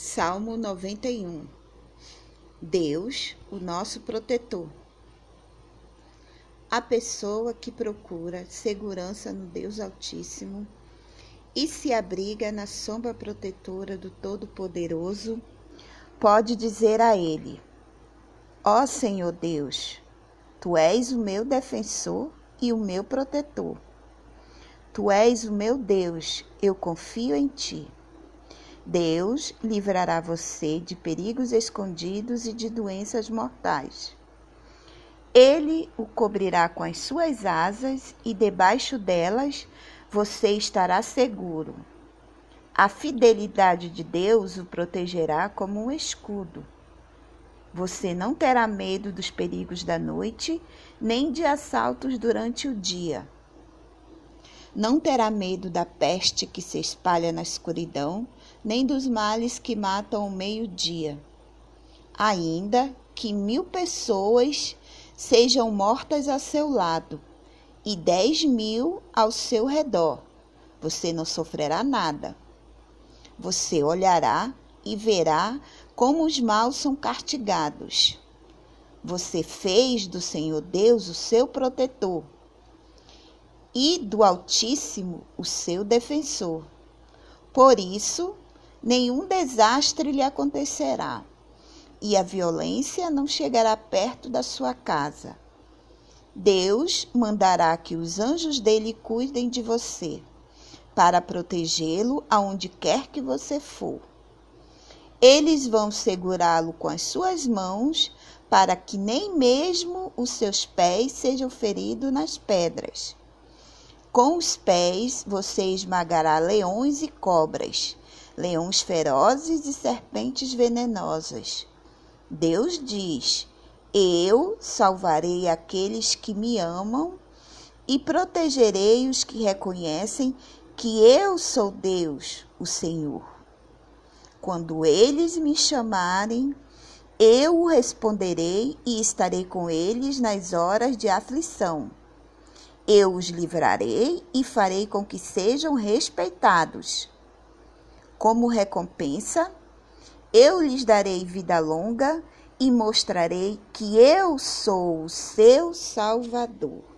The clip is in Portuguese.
Salmo 91 Deus, o nosso protetor. A pessoa que procura segurança no Deus Altíssimo e se abriga na sombra protetora do Todo-Poderoso, pode dizer a Ele: Ó Senhor Deus, Tu és o meu defensor e o meu protetor. Tu és o meu Deus, eu confio em Ti. Deus livrará você de perigos escondidos e de doenças mortais. Ele o cobrirá com as suas asas e debaixo delas você estará seguro. A fidelidade de Deus o protegerá como um escudo. Você não terá medo dos perigos da noite, nem de assaltos durante o dia. Não terá medo da peste que se espalha na escuridão, nem dos males que matam ao meio-dia. Ainda que mil pessoas sejam mortas a seu lado e dez mil ao seu redor, você não sofrerá nada. Você olhará e verá como os maus são castigados. Você fez do Senhor Deus o seu protetor e do Altíssimo o seu defensor. Por isso, nenhum desastre lhe acontecerá, e a violência não chegará perto da sua casa. Deus mandará que os anjos dele cuidem de você, para protegê-lo aonde quer que você for. Eles vão segurá-lo com as suas mãos, para que nem mesmo os seus pés sejam feridos nas pedras. Com os pés você esmagará leões e cobras leões ferozes e serpentes venenosas. Deus diz: Eu salvarei aqueles que me amam e protegerei os que reconhecem que eu sou Deus, o Senhor. Quando eles me chamarem, eu responderei e estarei com eles nas horas de aflição. Eu os livrarei e farei com que sejam respeitados. Como recompensa, eu lhes darei vida longa e mostrarei que eu sou o seu Salvador.